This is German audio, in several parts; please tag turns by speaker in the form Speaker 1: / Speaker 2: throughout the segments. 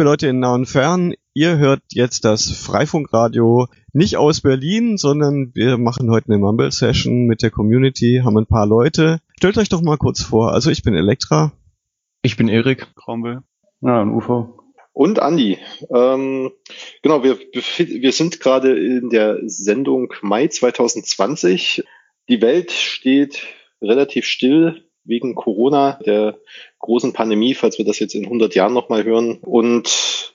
Speaker 1: liebe Leute in nah und fern, ihr hört jetzt das Freifunkradio nicht aus Berlin, sondern wir machen heute eine Mumble-Session mit der Community, haben ein paar Leute. Stellt euch doch mal kurz vor. Also ich bin Elektra.
Speaker 2: Ich bin Erik. Krombe.
Speaker 3: Ja, und UFO.
Speaker 4: Und Andi. Ähm, genau, wir, wir sind gerade in der Sendung Mai 2020. Die Welt steht relativ still wegen Corona, der großen Pandemie, falls wir das jetzt in 100 Jahren nochmal hören. Und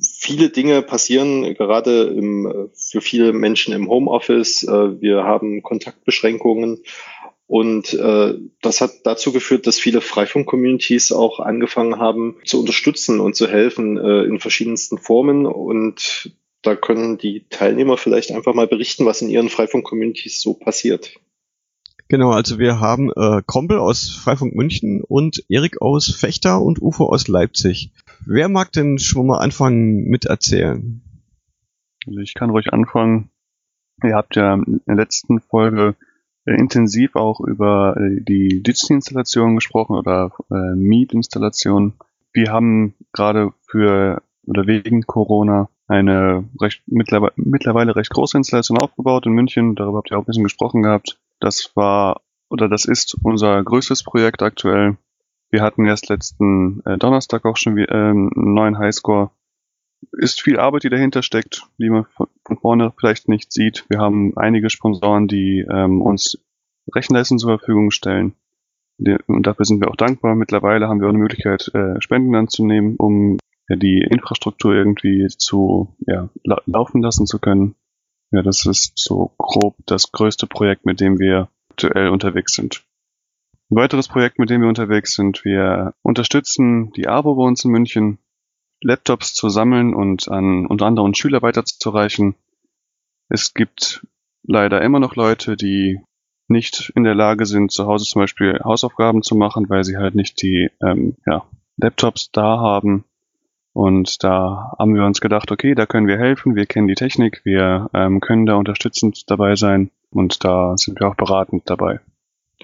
Speaker 4: viele Dinge passieren gerade im, für viele Menschen im Homeoffice. Äh, wir haben Kontaktbeschränkungen. Und äh, das hat dazu geführt, dass viele Freifunk-Communities auch angefangen haben zu unterstützen und zu helfen äh, in verschiedensten Formen. Und da können die Teilnehmer vielleicht einfach mal berichten, was in ihren Freifunk-Communities so passiert.
Speaker 1: Genau, also wir haben äh, Krompel aus Freifunk München und Erik aus Fechter und Ufo aus Leipzig. Wer mag denn schon mal anfangen mit erzählen?
Speaker 2: Also ich kann ruhig anfangen. Ihr habt ja in der letzten Folge äh, intensiv auch über äh, die Digital-Installation gesprochen oder äh, Meet-Installation. Wir haben gerade für oder wegen Corona eine recht mittlerweile recht große Installation aufgebaut in München. Darüber habt ihr auch ein bisschen gesprochen gehabt. Das war oder das ist unser größtes Projekt aktuell. Wir hatten erst letzten äh, Donnerstag auch schon äh, einen neuen Highscore. Ist viel Arbeit, die dahinter steckt, die man von, von vorne vielleicht nicht sieht. Wir haben einige Sponsoren, die ähm, uns Rechenleistung zur Verfügung stellen. Und dafür sind wir auch dankbar. Mittlerweile haben wir auch eine Möglichkeit, äh, Spenden anzunehmen, um die Infrastruktur irgendwie zu ja, la laufen lassen zu können. Ja, das ist so grob das größte Projekt, mit dem wir aktuell unterwegs sind. Ein weiteres Projekt, mit dem wir unterwegs sind, wir unterstützen die ABO bei uns in München, Laptops zu sammeln und an unter anderem Schüler weiterzureichen. Es gibt leider immer noch Leute, die nicht in der Lage sind, zu Hause zum Beispiel Hausaufgaben zu machen, weil sie halt nicht die ähm, ja, Laptops da haben. Und da haben wir uns gedacht, okay, da können wir helfen, wir kennen die Technik, wir ähm, können da unterstützend dabei sein und da sind wir auch beratend dabei.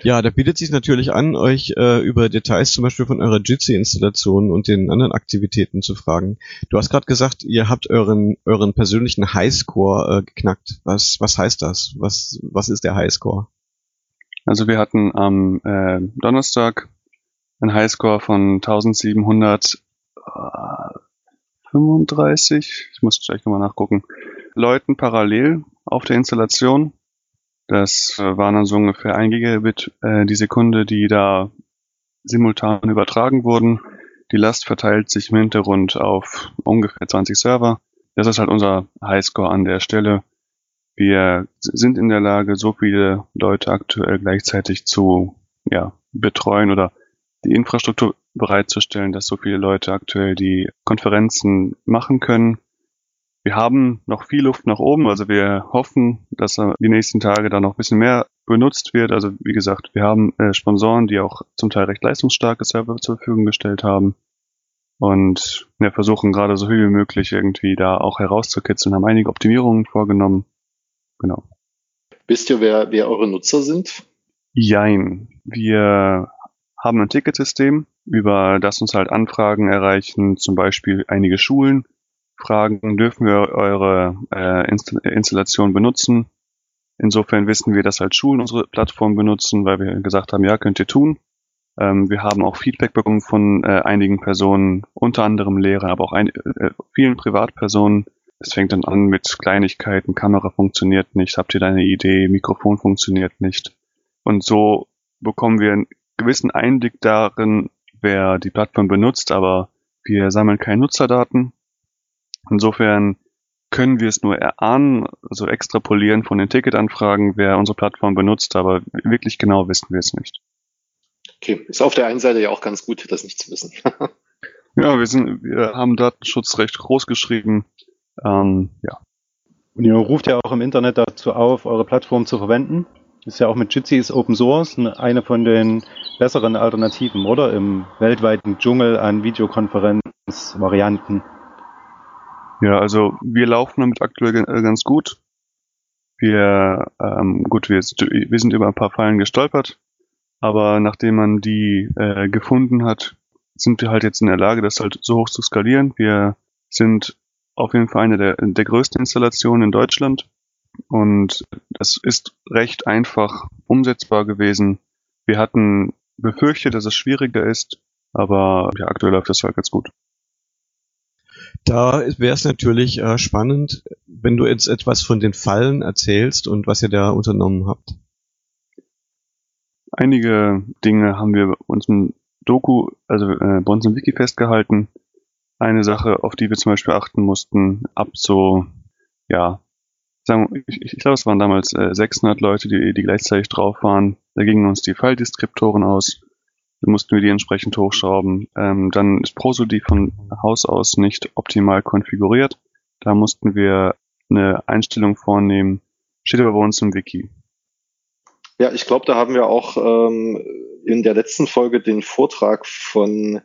Speaker 1: Ja, da bietet sich natürlich an, euch äh, über Details zum Beispiel von eurer Jitsi-Installation und den anderen Aktivitäten zu fragen. Du hast gerade gesagt, ihr habt euren euren persönlichen Highscore äh, geknackt. Was was heißt das? Was was ist der Highscore?
Speaker 2: Also wir hatten am äh, Donnerstag einen Highscore von 1700 35, ich muss gleich nochmal nachgucken, Leuten parallel auf der Installation. Das äh, waren dann so ungefähr 1 Gigabit äh, die Sekunde, die da simultan übertragen wurden. Die Last verteilt sich im Hintergrund auf ungefähr 20 Server. Das ist halt unser Highscore an der Stelle. Wir sind in der Lage, so viele Leute aktuell gleichzeitig zu ja, betreuen oder die Infrastruktur bereitzustellen, dass so viele Leute aktuell die Konferenzen machen können. Wir haben noch viel Luft nach oben, also wir hoffen, dass die nächsten Tage da noch ein bisschen mehr benutzt wird. Also wie gesagt, wir haben äh, Sponsoren, die auch zum Teil recht leistungsstarke Server zur Verfügung gestellt haben und wir versuchen gerade so viel wie möglich irgendwie da auch herauszukitzeln, haben einige Optimierungen vorgenommen. Genau.
Speaker 4: Wisst ihr, wer, wer eure Nutzer sind?
Speaker 2: Jein. Wir haben ein Ticketsystem, über das uns halt Anfragen erreichen, zum Beispiel einige Schulen fragen, dürfen wir eure äh, Installation benutzen? Insofern wissen wir, dass halt Schulen unsere Plattform benutzen, weil wir gesagt haben, ja, könnt ihr tun. Ähm, wir haben auch Feedback bekommen von äh, einigen Personen, unter anderem Lehrern, aber auch ein, äh, vielen Privatpersonen. Es fängt dann an mit Kleinigkeiten, Kamera funktioniert nicht, habt ihr da eine Idee, Mikrofon funktioniert nicht. Und so bekommen wir gewissen Einblick darin, wer die Plattform benutzt, aber wir sammeln keine Nutzerdaten. Insofern können wir es nur erahnen, also extrapolieren von den Ticketanfragen, wer unsere Plattform benutzt, aber wirklich genau wissen wir es nicht.
Speaker 4: Okay, ist auf der einen Seite ja auch ganz gut, das nicht zu wissen.
Speaker 2: ja, wir sind, wir haben Datenschutz recht groß geschrieben. Ähm, ja.
Speaker 3: Und ihr ruft ja auch im Internet dazu auf, eure Plattform zu verwenden. Ist ja auch mit Jitsi ist Open Source eine von den besseren Alternativen, oder? Im weltweiten Dschungel an Videokonferenzvarianten.
Speaker 2: Ja, also wir laufen damit aktuell äh, ganz gut. Wir, ähm, gut, wir, wir sind über ein paar Fallen gestolpert, aber nachdem man die äh, gefunden hat, sind wir halt jetzt in der Lage, das halt so hoch zu skalieren. Wir sind auf jeden Fall eine der, der größten Installationen in Deutschland und das ist recht einfach umsetzbar gewesen. Wir hatten befürchtet, dass es schwieriger ist, aber ja, aktuell läuft das halt ganz gut.
Speaker 1: Da wäre es natürlich äh, spannend, wenn du jetzt etwas von den Fallen erzählst und was ihr da unternommen habt.
Speaker 2: Einige Dinge haben wir uns im Doku, also äh, bei uns im Wiki festgehalten. Eine Sache, auf die wir zum Beispiel achten mussten, ab so, ja, sagen, ich, ich glaube, es waren damals äh, 600 Leute, die, die gleichzeitig drauf waren. Da gingen uns die File-Deskriptoren aus. Da mussten wir die entsprechend hochschrauben. Ähm, dann ist Prosody von Haus aus nicht optimal konfiguriert. Da mussten wir eine Einstellung vornehmen. Steht aber bei uns im Wiki.
Speaker 4: Ja, ich glaube, da haben wir auch ähm, in der letzten Folge den Vortrag von,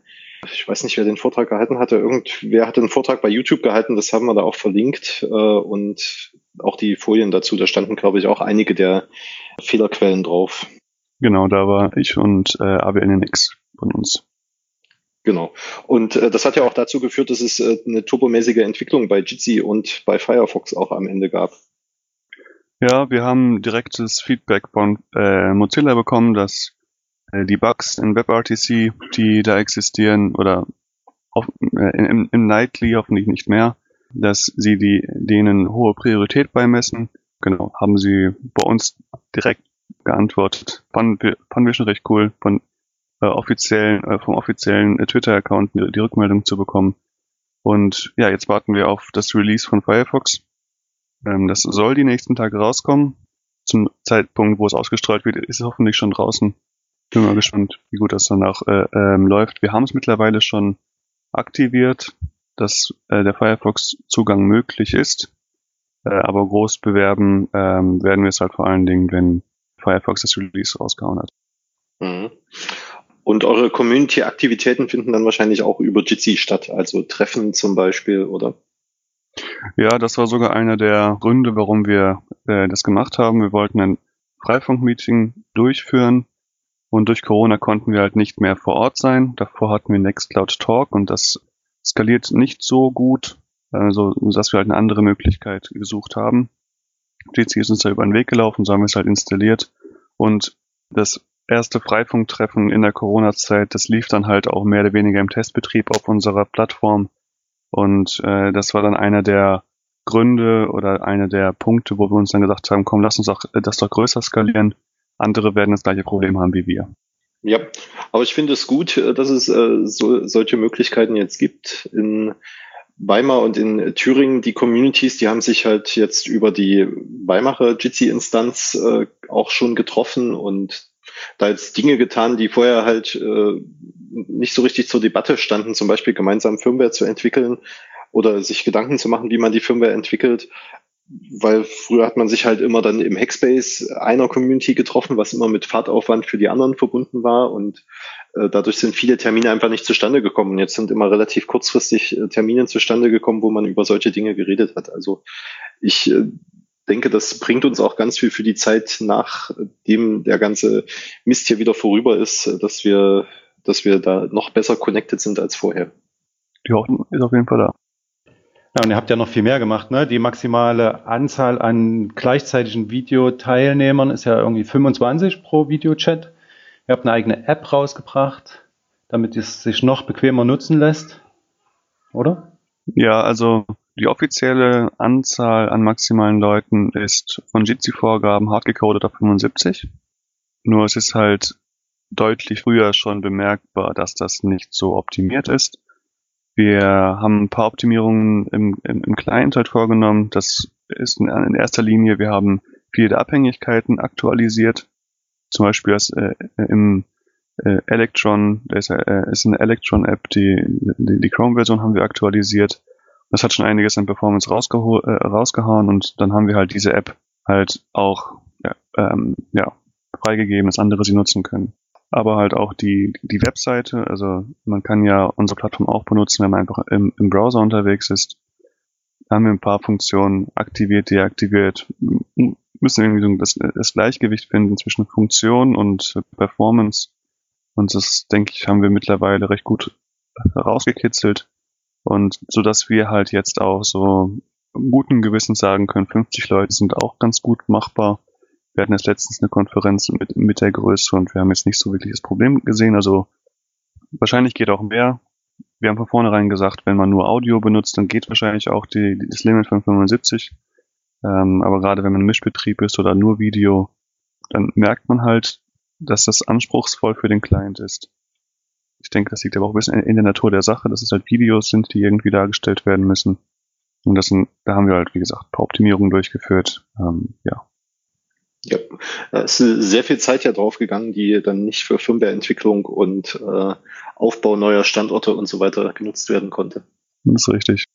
Speaker 4: ich weiß nicht, wer den Vortrag gehalten hatte, irgendwer hatte einen Vortrag bei YouTube gehalten, das haben wir da auch verlinkt äh, und auch die Folien dazu, da standen, glaube ich, auch einige der Fehlerquellen drauf.
Speaker 2: Genau, da war ich und äh, ABNNX von uns.
Speaker 4: Genau. Und äh, das hat ja auch dazu geführt, dass es äh, eine turbomäßige Entwicklung bei Jitsi und bei Firefox auch am Ende gab.
Speaker 2: Ja, wir haben direktes Feedback von äh, Mozilla bekommen, dass äh, die Bugs in WebRTC, die da existieren, oder auf, äh, im, im Nightly hoffentlich nicht mehr, dass sie die, denen hohe Priorität beimessen. Genau, haben sie bei uns direkt geantwortet. Fanden wir, fanden wir schon recht cool, von äh, offiziellen, äh, vom offiziellen äh, Twitter-Account die, die Rückmeldung zu bekommen. Und ja, jetzt warten wir auf das Release von Firefox. Ähm, das soll die nächsten Tage rauskommen. Zum Zeitpunkt, wo es ausgestrahlt wird, ist es hoffentlich schon draußen. Bin mal gespannt, wie gut das danach äh, ähm, läuft. Wir haben es mittlerweile schon aktiviert, dass äh, der Firefox-Zugang möglich ist. Äh, aber groß bewerben ähm, werden wir es halt vor allen Dingen, wenn Firefox das Release rausgehauen hat.
Speaker 4: Mhm. Und eure Community-Aktivitäten finden dann wahrscheinlich auch über Jitsi statt, also Treffen zum Beispiel, oder?
Speaker 2: Ja, das war sogar einer der Gründe, warum wir äh, das gemacht haben. Wir wollten ein Freifunk-Meeting durchführen und durch Corona konnten wir halt nicht mehr vor Ort sein. Davor hatten wir Nextcloud Talk und das skaliert nicht so gut, also dass wir halt eine andere Möglichkeit gesucht haben. Jitsi ist uns da über den Weg gelaufen, so haben wir es halt installiert und das erste Freifunktreffen in der Corona-Zeit, das lief dann halt auch mehr oder weniger im Testbetrieb auf unserer Plattform und äh, das war dann einer der Gründe oder einer der Punkte, wo wir uns dann gesagt haben, komm, lass uns auch das doch größer skalieren. Andere werden das gleiche Problem haben wie wir.
Speaker 4: Ja, aber ich finde es gut, äh, dass es äh, so, solche Möglichkeiten jetzt gibt. In Weimar und in Thüringen, die Communities, die haben sich halt jetzt über die Weimarer Jitsi-Instanz äh, auch schon getroffen und da jetzt Dinge getan, die vorher halt äh, nicht so richtig zur Debatte standen, zum Beispiel gemeinsam Firmware zu entwickeln oder sich Gedanken zu machen, wie man die Firmware entwickelt. Weil früher hat man sich halt immer dann im Hackspace einer Community getroffen, was immer mit Fahrtaufwand für die anderen verbunden war. Und äh, dadurch sind viele Termine einfach nicht zustande gekommen. Und jetzt sind immer relativ kurzfristig äh, Termine zustande gekommen, wo man über solche Dinge geredet hat. Also ich äh, denke, das bringt uns auch ganz viel für die Zeit, nachdem der ganze Mist hier wieder vorüber ist, dass wir, dass wir da noch besser connected sind als vorher.
Speaker 2: Die Hoffnung ist auf jeden Fall da.
Speaker 3: Ja, und ihr habt ja noch viel mehr gemacht, ne? Die maximale Anzahl an gleichzeitigen Videoteilnehmern ist ja irgendwie 25 pro Videochat. Ihr habt eine eigene App rausgebracht, damit es sich noch bequemer nutzen lässt, oder?
Speaker 2: Ja, also die offizielle Anzahl an maximalen Leuten ist von Jitsi-Vorgaben hardgecodet auf 75. Nur es ist halt deutlich früher schon bemerkbar, dass das nicht so optimiert ist. Wir haben ein paar Optimierungen im, im, im Client halt vorgenommen. Das ist in, in erster Linie, wir haben viele der Abhängigkeiten aktualisiert. Zum Beispiel das, äh, im äh, Electron, das ist, äh, ist eine Electron-App, die, die, die Chrome-Version haben wir aktualisiert. Das hat schon einiges an Performance rausgeho äh, rausgehauen und dann haben wir halt diese App halt auch ja, ähm, ja, freigegeben, dass andere sie nutzen können. Aber halt auch die, die Webseite, also man kann ja unsere Plattform auch benutzen, wenn man einfach im, im Browser unterwegs ist. Da haben wir ein paar Funktionen aktiviert, deaktiviert, müssen irgendwie so das, das Gleichgewicht finden zwischen Funktion und Performance. Und das, denke ich, haben wir mittlerweile recht gut herausgekitzelt. Und so dass wir halt jetzt auch so guten Gewissen sagen können, 50 Leute sind auch ganz gut machbar. Wir hatten jetzt letztens eine Konferenz mit, mit der Größe und wir haben jetzt nicht so wirklich das Problem gesehen. Also wahrscheinlich geht auch mehr. Wir haben von vornherein gesagt, wenn man nur Audio benutzt, dann geht wahrscheinlich auch die, das Limit von 75. Ähm, aber gerade wenn man Mischbetrieb ist oder nur Video, dann merkt man halt, dass das anspruchsvoll für den Client ist. Ich denke, das liegt aber auch ein bisschen in der Natur der Sache, dass es halt Videos sind, die irgendwie dargestellt werden müssen. Und das sind, da haben wir halt, wie gesagt, ein paar Optimierungen durchgeführt. Ähm, ja.
Speaker 4: Ja, es ist sehr viel Zeit ja draufgegangen, die dann nicht für Firmwareentwicklung und äh, Aufbau neuer Standorte und so weiter genutzt werden konnte.
Speaker 2: Das ist richtig.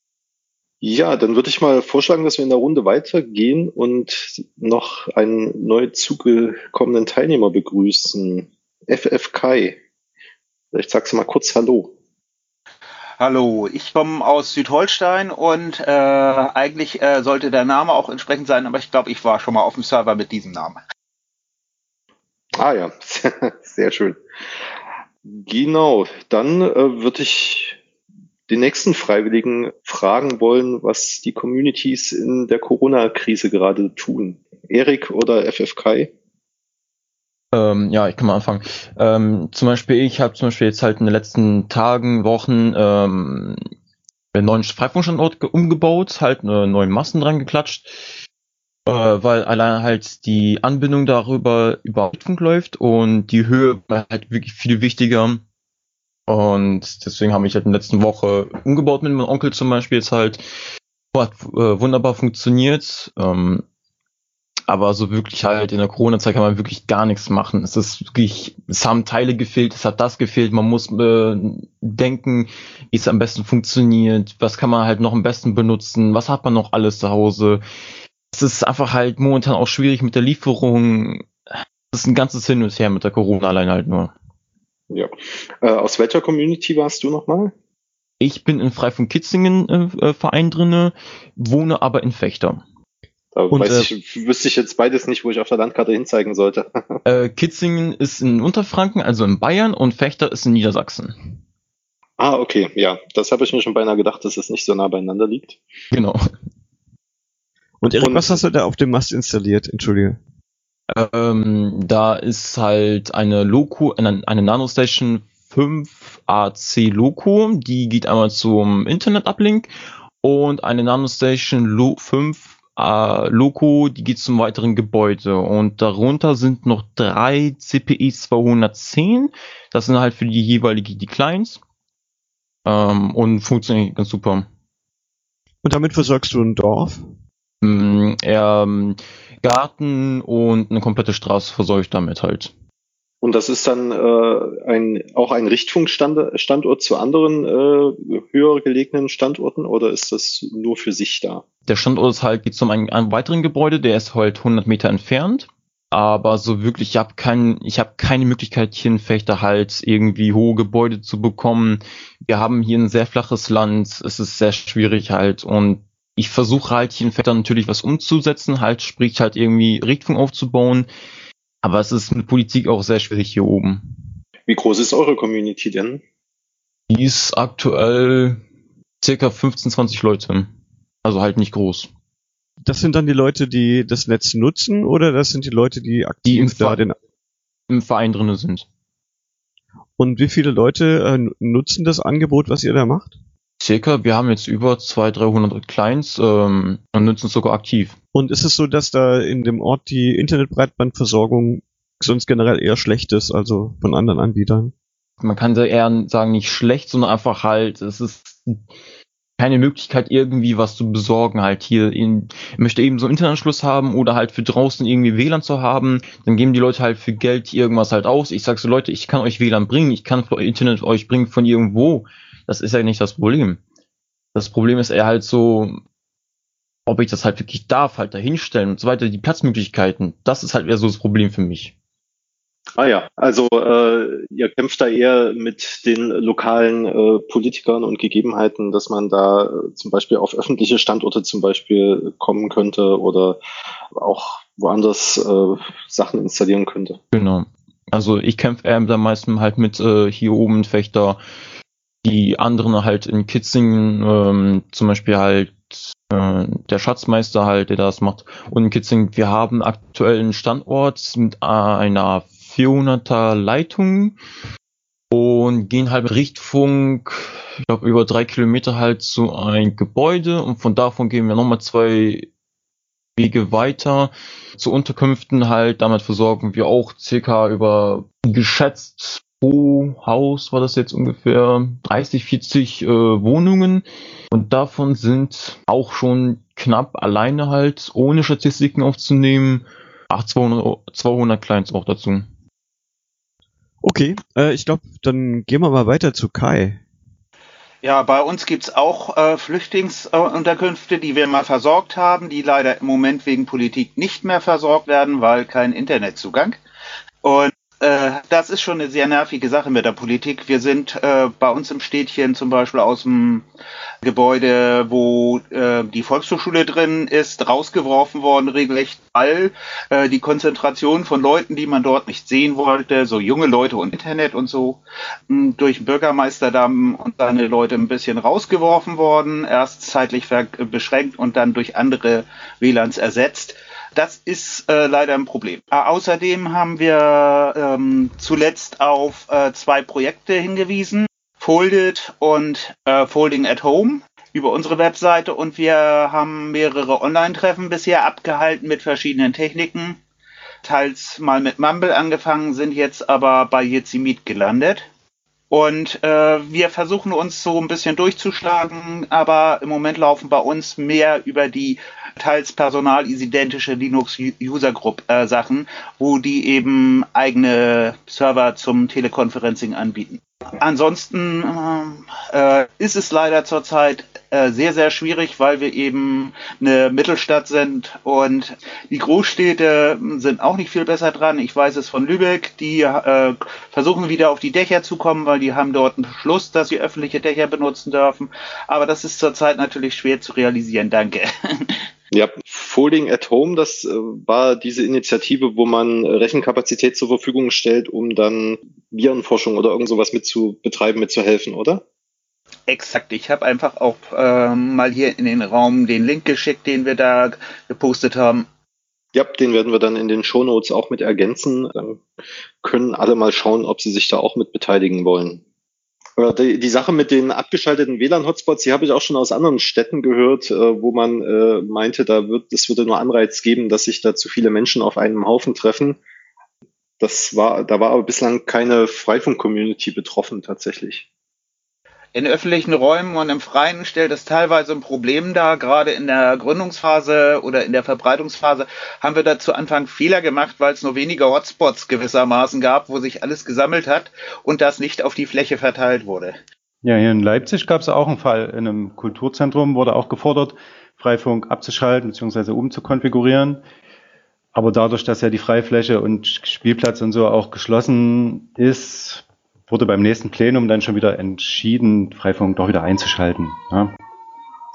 Speaker 4: Ja, dann würde ich mal vorschlagen, dass wir in der Runde weitergehen und noch einen neu zugekommenen Teilnehmer begrüßen. FF Kai. Vielleicht sagst du mal kurz Hallo.
Speaker 5: Hallo, ich komme aus Südholstein und äh, eigentlich äh, sollte der Name auch entsprechend sein, aber ich glaube, ich war schon mal auf dem Server mit diesem Namen.
Speaker 4: Ah ja, sehr schön. Genau, dann äh, würde ich den nächsten Freiwilligen fragen wollen, was die Communities in der Corona-Krise gerade tun. Erik oder FFK?
Speaker 6: Ähm, ja, ich kann mal anfangen. Ähm, zum Beispiel, ich habe zum Beispiel jetzt halt in den letzten Tagen, Wochen ähm, einen neuen Freifunkstandort umgebaut, halt äh, neue Massen dran geklatscht, äh, weil allein halt die Anbindung darüber über Funk läuft und die Höhe war halt wirklich viel wichtiger. Und deswegen habe ich halt in der letzten Woche umgebaut mit meinem Onkel zum Beispiel jetzt halt. Hat äh, wunderbar funktioniert. Ähm, aber so wirklich halt in der Corona-Zeit kann man wirklich gar nichts machen. Es ist wirklich, es haben Teile gefehlt, es hat das gefehlt. Man muss äh, denken, wie es am besten funktioniert, was kann man halt noch am besten benutzen, was hat man noch alles zu Hause. Es ist einfach halt momentan auch schwierig mit der Lieferung. Es ist ein ganzes Hin und Her mit der Corona allein halt nur.
Speaker 4: Ja. Äh, aus welcher Community warst du nochmal?
Speaker 6: Ich bin in Freifunk Kitzingen äh, äh, Verein drinne, wohne aber in Fechter.
Speaker 4: Da und, weiß äh, ich, wüsste ich jetzt beides nicht, wo ich auf der Landkarte hinzeigen sollte.
Speaker 6: äh, Kitzingen ist in Unterfranken, also in Bayern, und Fechter ist in Niedersachsen.
Speaker 4: Ah, okay, ja. Das habe ich mir schon beinahe gedacht, dass es nicht so nah beieinander liegt.
Speaker 6: Genau.
Speaker 1: Und Erik, und, was hast du da auf dem Mast installiert? Entschuldige.
Speaker 6: Ähm, da ist halt eine Loco, eine, eine Nanostation 5 AC Loco, die geht einmal zum Internet-Uplink und eine Nanostation Lo 5 äh, Loco, die geht zum weiteren Gebäude und darunter sind noch drei CPI 210, das sind halt für die jeweilige die Clients ähm, und funktioniert ganz super.
Speaker 1: Und damit versorgst du ein Dorf?
Speaker 6: Mm, ähm, Garten und eine komplette Straße versorge ich damit halt.
Speaker 4: Und das ist dann äh, ein, auch ein Richtfunkstandort zu anderen äh, höher gelegenen Standorten oder ist das nur für sich da?
Speaker 6: Der Standort ist halt, geht zum einen, einem weiteren Gebäude, der ist halt 100 Meter entfernt. Aber so wirklich, ich habe kein, ich habe keine Möglichkeit hier in Fechter halt irgendwie hohe Gebäude zu bekommen. Wir haben hier ein sehr flaches Land, es ist sehr schwierig halt und ich versuche halt hier in Vetter natürlich was umzusetzen, halt sprich halt irgendwie Richtung aufzubauen. Aber es ist mit Politik auch sehr schwierig hier oben.
Speaker 4: Wie groß ist eure Community denn?
Speaker 6: Die ist aktuell circa 15, 20 Leute. Also halt nicht groß.
Speaker 1: Das sind dann die Leute, die das Netz nutzen oder das sind die Leute, die aktiv die
Speaker 6: im, da den im Verein drinne sind?
Speaker 1: Und wie viele Leute äh, nutzen das Angebot, was ihr da macht?
Speaker 6: Circa, wir haben jetzt über 200, 300 Clients ähm, und nutzen es sogar aktiv.
Speaker 1: Und ist es so, dass da in dem Ort die Internetbreitbandversorgung sonst generell eher schlecht ist, also von anderen Anbietern?
Speaker 6: Man kann da eher sagen, nicht schlecht, sondern einfach halt, es ist keine Möglichkeit irgendwie was zu besorgen halt hier in, möchte eben so einen Internetanschluss haben oder halt für draußen irgendwie WLAN zu haben, dann geben die Leute halt für Geld irgendwas halt aus. Ich sag so Leute, ich kann euch WLAN bringen, ich kann Internet euch bringen von irgendwo. Das ist ja nicht das Problem. Das Problem ist eher halt so, ob ich das halt wirklich darf, halt dahinstellen und so weiter, die Platzmöglichkeiten. Das ist halt eher so das Problem für mich.
Speaker 4: Ah ja, also äh, ihr kämpft da eher mit den lokalen äh, Politikern und Gegebenheiten, dass man da äh, zum Beispiel auf öffentliche Standorte zum Beispiel kommen könnte oder auch woanders äh, Sachen installieren könnte.
Speaker 6: Genau. Also ich kämpfe eher am meisten halt mit äh, hier oben Fechter, die anderen halt in Kitzingen, ähm, zum Beispiel halt äh, der Schatzmeister halt, der das macht. Und in Kitzingen, wir haben aktuell einen Standort mit einer 400er Leitung und gehen halt mit Richtfunk, ich glaube über drei Kilometer halt zu ein Gebäude und von davon gehen wir nochmal zwei Wege weiter zu Unterkünften halt. Damit versorgen wir auch circa über geschätzt pro Haus war das jetzt ungefähr 30, 40 äh, Wohnungen und davon sind auch schon knapp alleine halt, ohne Statistiken aufzunehmen, 8, 200, 200 Clients auch dazu.
Speaker 1: Okay, äh, ich glaube, dann gehen wir mal weiter zu Kai.
Speaker 5: Ja, bei uns gibt's auch äh, Flüchtlingsunterkünfte, die wir mal versorgt haben, die leider im Moment wegen Politik nicht mehr versorgt werden, weil kein Internetzugang. Und äh, das ist schon eine sehr nervige Sache mit der Politik. Wir sind äh, bei uns im Städtchen zum Beispiel aus dem Gebäude, wo äh, die Volkshochschule drin ist, rausgeworfen worden, regelrecht, weil äh, die Konzentration von Leuten, die man dort nicht sehen wollte, so junge Leute und Internet und so, durch Bürgermeister da und seine Leute ein bisschen rausgeworfen worden, erst zeitlich beschränkt und dann durch andere WLANs ersetzt. Das ist äh, leider ein Problem. Äh, außerdem haben wir ähm, zuletzt auf äh, zwei Projekte hingewiesen. Folded und äh, Folding at Home über unsere Webseite und wir haben mehrere Online-Treffen bisher abgehalten mit verschiedenen Techniken. Teils mal mit Mumble angefangen, sind jetzt aber bei Jitsi gelandet. Und äh, wir versuchen uns so ein bisschen durchzuschlagen, aber im Moment laufen bei uns mehr über die teils personalidentische Linux User Group äh, Sachen, wo die eben eigene Server zum Telekonferencing anbieten. Ansonsten äh, ist es leider zurzeit äh, sehr, sehr schwierig, weil wir eben eine Mittelstadt sind und die Großstädte sind auch nicht viel besser dran. Ich weiß es von Lübeck, die äh, versuchen wieder auf die Dächer zu kommen, weil die haben dort einen Beschluss, dass sie öffentliche Dächer benutzen dürfen. Aber das ist zurzeit natürlich schwer zu realisieren. Danke.
Speaker 4: Ja, Folding at Home, das äh, war diese Initiative, wo man Rechenkapazität zur Verfügung stellt, um dann Virenforschung oder irgend sowas mit zu betreiben, mitzuhelfen, oder?
Speaker 5: Exakt. Ich habe einfach auch ähm, mal hier in den Raum den Link geschickt, den wir da gepostet haben.
Speaker 4: Ja, den werden wir dann in den Shownotes auch mit ergänzen. Dann können alle mal schauen, ob sie sich da auch mit beteiligen wollen. Die, die Sache mit den abgeschalteten WLAN-Hotspots, die habe ich auch schon aus anderen Städten gehört, äh, wo man äh, meinte, da wird, es würde nur Anreiz geben, dass sich da zu viele Menschen auf einem Haufen treffen. Das war, da war aber bislang keine Freifunk-Community betroffen tatsächlich
Speaker 5: in öffentlichen Räumen und im Freien stellt es teilweise ein Problem dar. Gerade in der Gründungsphase oder in der Verbreitungsphase haben wir da zu Anfang Fehler gemacht, weil es nur wenige Hotspots gewissermaßen gab, wo sich alles gesammelt hat und das nicht auf die Fläche verteilt wurde.
Speaker 3: Ja, hier in Leipzig gab es auch einen Fall. In einem Kulturzentrum wurde auch gefordert, Freifunk abzuschalten bzw. umzukonfigurieren. Aber dadurch, dass ja die Freifläche und Spielplatz und so auch geschlossen ist, wurde beim nächsten Plenum dann schon wieder entschieden, Freifunk doch wieder einzuschalten. Ja?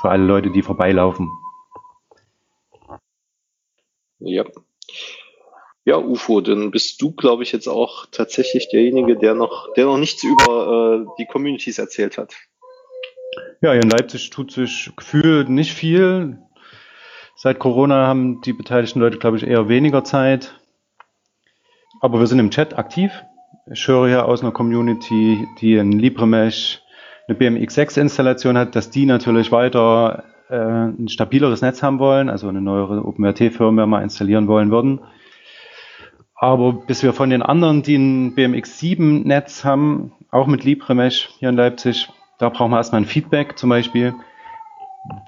Speaker 3: Für alle Leute, die vorbeilaufen.
Speaker 4: Ja. Ja, UFO, dann bist du, glaube ich, jetzt auch tatsächlich derjenige, der noch, der noch nichts über äh, die Communities erzählt hat.
Speaker 3: Ja, in Leipzig tut sich gefühlt nicht viel. Seit Corona haben die beteiligten Leute, glaube ich, eher weniger Zeit. Aber wir sind im Chat aktiv ich höre ja aus einer Community, die ein LibreMesh, eine BMX6-Installation hat, dass die natürlich weiter äh, ein stabileres Netz haben wollen, also eine neuere OpenRT-Firmware mal installieren wollen würden. Aber bis wir von den anderen, die ein BMX7-Netz haben, auch mit LibreMesh hier in Leipzig, da brauchen wir erstmal ein Feedback zum Beispiel,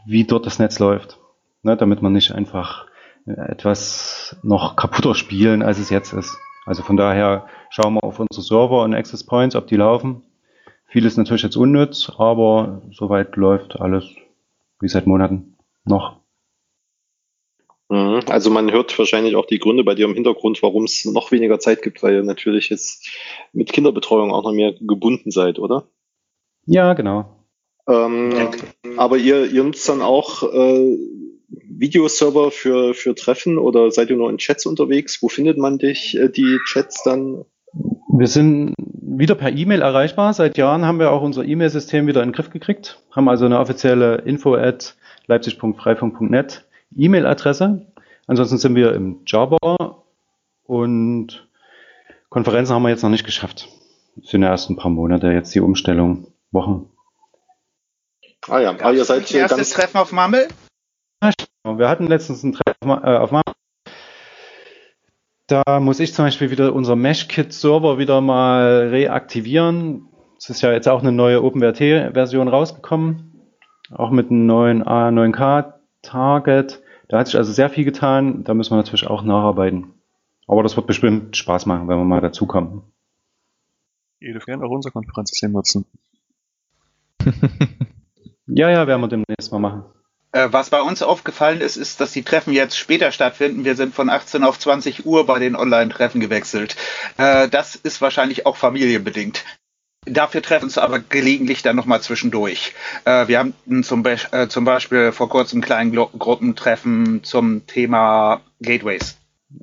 Speaker 3: wie dort das Netz läuft. Ne, damit man nicht einfach etwas noch kaputter spielen, als es jetzt ist. Also von daher schauen wir auf unsere Server und Access Points, ob die laufen. Vieles natürlich jetzt unnütz, aber soweit läuft alles wie seit Monaten noch.
Speaker 4: Mhm. Also man hört wahrscheinlich auch die Gründe bei dir im Hintergrund, warum es noch weniger Zeit gibt, weil ihr natürlich jetzt mit Kinderbetreuung auch noch mehr gebunden seid, oder?
Speaker 3: Ja, genau.
Speaker 4: Ähm, aber ihr, ihr nutzt dann auch äh, Videoserver für, für Treffen oder seid ihr nur in Chats unterwegs? Wo findet man dich, äh, die Chats dann?
Speaker 3: Wir sind wieder per E-Mail erreichbar. Seit Jahren haben wir auch unser E-Mail-System wieder in den Griff gekriegt, haben also eine offizielle info at leipzig.freifunk.net E-Mail-Adresse. Ansonsten sind wir im Java und Konferenzen haben wir jetzt noch nicht geschafft. Das sind erst ein paar Monate jetzt die Umstellung, Wochen.
Speaker 5: Ah ja, aber ihr seid hier erstes ganz Treffen auf Mammel?
Speaker 3: Wir hatten letztens ein Treffen äh, auf. Da muss ich zum Beispiel wieder unser Meshkit-Server wieder mal reaktivieren. Es ist ja jetzt auch eine neue OpenWrt-Version rausgekommen. Auch mit einem neuen A9K-Target. Da hat sich also sehr viel getan. Da müssen wir natürlich auch nacharbeiten. Aber das wird bestimmt Spaß machen, wenn wir mal dazukommen.
Speaker 2: Ihr dürft gerne auch unser Konferenzsystem nutzen.
Speaker 3: ja, ja, werden wir demnächst mal machen.
Speaker 5: Äh, was bei uns aufgefallen ist, ist, dass die Treffen jetzt später stattfinden. Wir sind von 18 auf 20 Uhr bei den Online-Treffen gewechselt. Äh, das ist wahrscheinlich auch familienbedingt. Dafür treffen uns aber gelegentlich dann nochmal zwischendurch. Äh, wir haben zum, Be zum, Beispiel vor kurzem kleinen Gru Gruppentreffen zum Thema Gateways.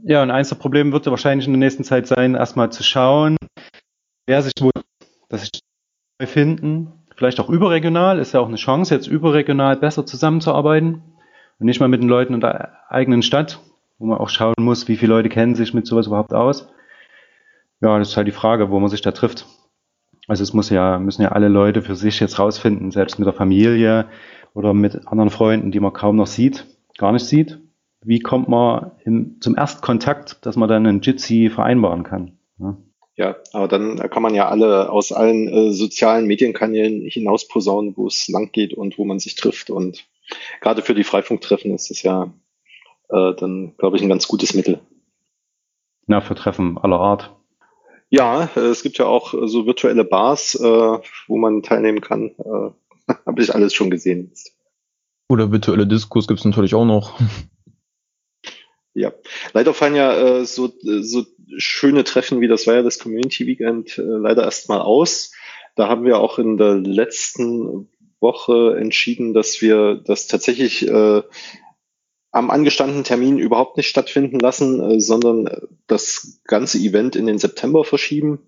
Speaker 3: Ja, und eins der Probleme wird wahrscheinlich in der nächsten Zeit sein, erstmal zu schauen, wer sich wo das finden vielleicht auch überregional, ist ja auch eine Chance, jetzt überregional besser zusammenzuarbeiten und nicht mal mit den Leuten in der eigenen Stadt, wo man auch schauen muss, wie viele Leute kennen sich mit sowas überhaupt aus. Ja, das ist halt die Frage, wo man sich da trifft. Also es muss ja, müssen ja alle Leute für sich jetzt rausfinden, selbst mit der Familie oder mit anderen Freunden, die man kaum noch sieht, gar nicht sieht. Wie kommt man im, zum Erstkontakt, dass man dann einen Jitsi vereinbaren kann? Ja.
Speaker 4: Ja, aber dann kann man ja alle aus allen äh, sozialen Medienkanälen hinaus posaunen, wo es lang geht und wo man sich trifft. Und gerade für die Freifunktreffen ist es ja äh, dann, glaube ich, ein ganz gutes Mittel.
Speaker 3: Na, für Treffen aller Art.
Speaker 4: Ja, äh, es gibt ja auch äh, so virtuelle Bars, äh, wo man teilnehmen kann. Äh, Habe ich alles schon gesehen.
Speaker 6: Oder virtuelle Diskurs gibt's natürlich auch noch.
Speaker 4: Ja, leider fallen ja äh, so, so schöne Treffen wie das Wireless Community Weekend äh, leider erstmal aus. Da haben wir auch in der letzten Woche entschieden, dass wir das tatsächlich äh, am angestandenen Termin überhaupt nicht stattfinden lassen, äh, sondern das ganze Event in den September verschieben.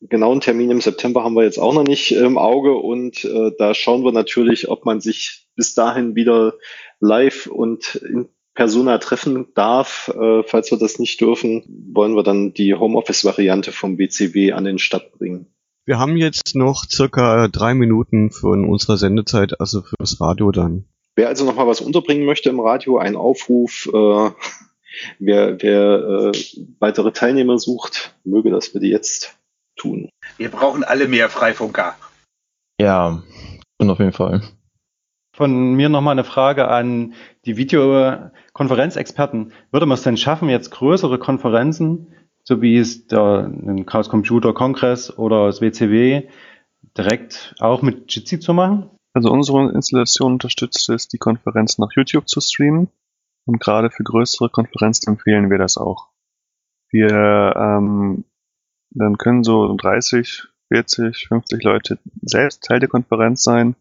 Speaker 4: Genauen Termin im September haben wir jetzt auch noch nicht im Auge und äh, da schauen wir natürlich, ob man sich bis dahin wieder live und in Persona treffen darf. Äh, falls wir das nicht dürfen, wollen wir dann die Homeoffice-Variante vom BCW an den Start bringen.
Speaker 1: Wir haben jetzt noch circa drei Minuten von unserer Sendezeit, also fürs Radio dann.
Speaker 4: Wer also noch mal was unterbringen möchte im Radio, ein Aufruf. Äh, wer wer äh, weitere Teilnehmer sucht, möge das bitte jetzt tun.
Speaker 5: Wir brauchen alle mehr Freifunker.
Speaker 6: Ja, auf jeden Fall.
Speaker 3: Von mir nochmal eine Frage an die Videokonferenzexperten. Würde man es denn schaffen, jetzt größere Konferenzen, so wie es der Chaos Computer Kongress oder das WCW, direkt auch mit Jitsi zu machen?
Speaker 2: Also unsere Installation unterstützt es, die Konferenz nach YouTube zu streamen. Und gerade für größere Konferenzen empfehlen wir das auch. Wir ähm, dann können so 30, 40, 50 Leute selbst Teil der Konferenz sein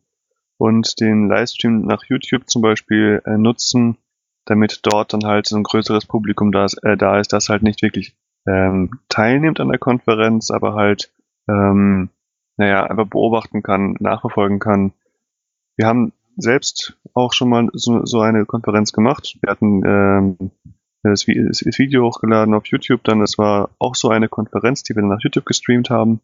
Speaker 2: und den Livestream nach YouTube zum Beispiel äh, nutzen, damit dort dann halt so ein größeres Publikum da ist, äh, da ist das halt nicht wirklich ähm, teilnimmt an der Konferenz, aber halt ähm, naja, einfach beobachten kann, nachverfolgen kann. Wir haben selbst auch schon mal so, so eine Konferenz gemacht. Wir hatten ähm, das, das Video hochgeladen auf YouTube, dann das war auch so eine Konferenz, die wir dann nach YouTube gestreamt haben.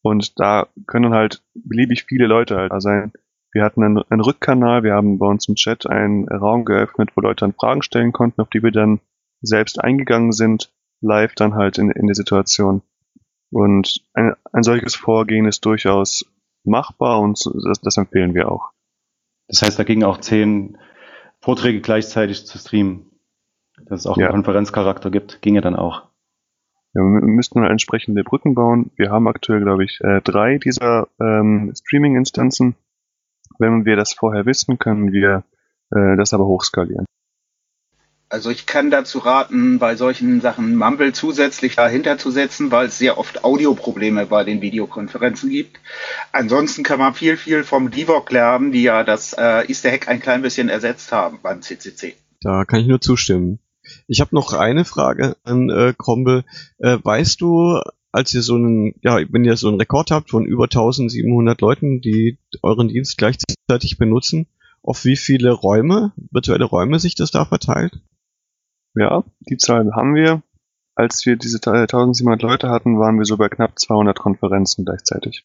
Speaker 2: Und da können halt beliebig viele Leute halt da sein. Wir hatten einen, einen Rückkanal, wir haben bei uns im Chat einen Raum geöffnet, wo Leute dann Fragen stellen konnten, auf die wir dann selbst eingegangen sind, live dann halt in, in der Situation. Und ein, ein solches Vorgehen ist durchaus machbar und das, das empfehlen wir auch.
Speaker 3: Das heißt, da gingen auch zehn Vorträge gleichzeitig zu streamen. Dass es auch ja. einen Konferenzcharakter gibt, ginge dann auch.
Speaker 2: Ja, wir müssten entsprechende Brücken bauen. Wir haben aktuell, glaube ich, äh, drei dieser ähm, Streaming-Instanzen. Wenn wir das vorher wissen, können wir äh, das aber hochskalieren.
Speaker 5: Also ich kann dazu raten, bei solchen Sachen Mumble zusätzlich dahinter zu setzen, weil es sehr oft Audioprobleme bei den Videokonferenzen gibt. Ansonsten kann man viel, viel vom Divok lernen, die ja das äh, Easter Hack ein klein bisschen ersetzt haben beim CCC.
Speaker 1: Da kann ich nur zustimmen. Ich habe noch eine Frage an äh, Krombe. Äh, weißt du, als ihr so einen, ja, wenn ihr so einen Rekord habt von über 1700 Leuten, die euren Dienst gleichzeitig benutzen, auf wie viele Räume, virtuelle Räume sich das da verteilt?
Speaker 2: Ja, die Zahl haben wir. Als wir diese 1700 Leute hatten, waren wir so bei knapp 200 Konferenzen gleichzeitig.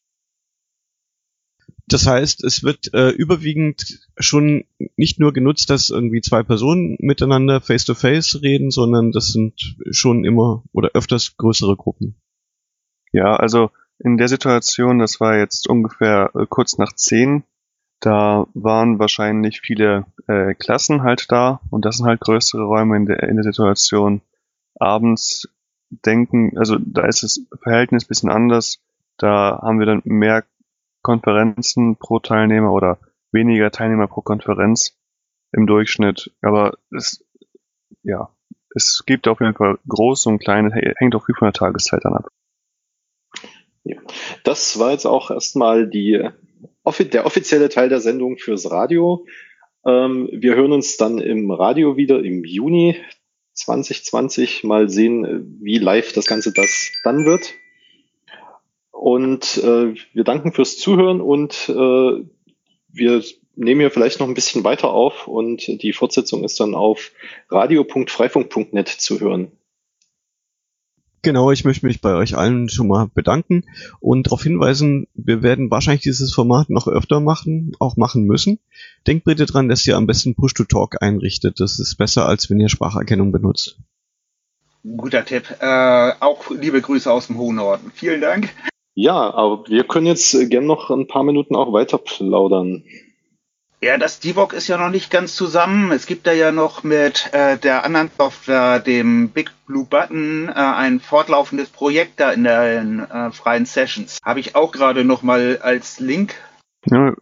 Speaker 1: Das heißt, es wird äh, überwiegend schon nicht nur genutzt, dass irgendwie zwei Personen miteinander face-to-face -face reden, sondern das sind schon immer oder öfters größere Gruppen.
Speaker 2: Ja, also in der Situation, das war jetzt ungefähr äh, kurz nach zehn, da waren wahrscheinlich viele äh, Klassen halt da und das sind halt größere Räume in der, in der Situation. Abends denken, also da ist das Verhältnis bisschen anders. Da haben wir dann mehr Konferenzen pro Teilnehmer oder weniger Teilnehmer pro Konferenz im Durchschnitt. Aber es, ja, es gibt auf jeden Fall große und kleine, hängt auch viel von der Tageszeit dann ab.
Speaker 4: Ja. Das war jetzt auch erstmal die, der offizielle Teil der Sendung fürs Radio. Ähm, wir hören uns dann im Radio wieder im Juni 2020. Mal sehen, wie live das Ganze das dann wird. Und äh, wir danken fürs Zuhören und äh, wir nehmen hier vielleicht noch ein bisschen weiter auf und die Fortsetzung ist dann auf radio.freifunk.net zu hören.
Speaker 1: Genau, ich möchte mich bei euch allen schon mal bedanken und darauf hinweisen, wir werden wahrscheinlich dieses Format noch öfter machen, auch machen müssen. Denkt bitte dran, dass ihr am besten Push-to-Talk einrichtet. Das ist besser, als wenn ihr Spracherkennung benutzt.
Speaker 5: Guter Tipp. Äh, auch liebe Grüße aus dem hohen Norden. Vielen Dank.
Speaker 4: Ja, aber wir können jetzt gern noch ein paar Minuten auch weiter plaudern.
Speaker 5: Ja, das DIVOC ist ja noch nicht ganz zusammen. Es gibt da ja noch mit äh, der anderen Software, dem Big Blue Button, äh, ein fortlaufendes Projekt da in den äh, freien Sessions. Habe ich auch gerade noch mal als Link.
Speaker 2: Ja,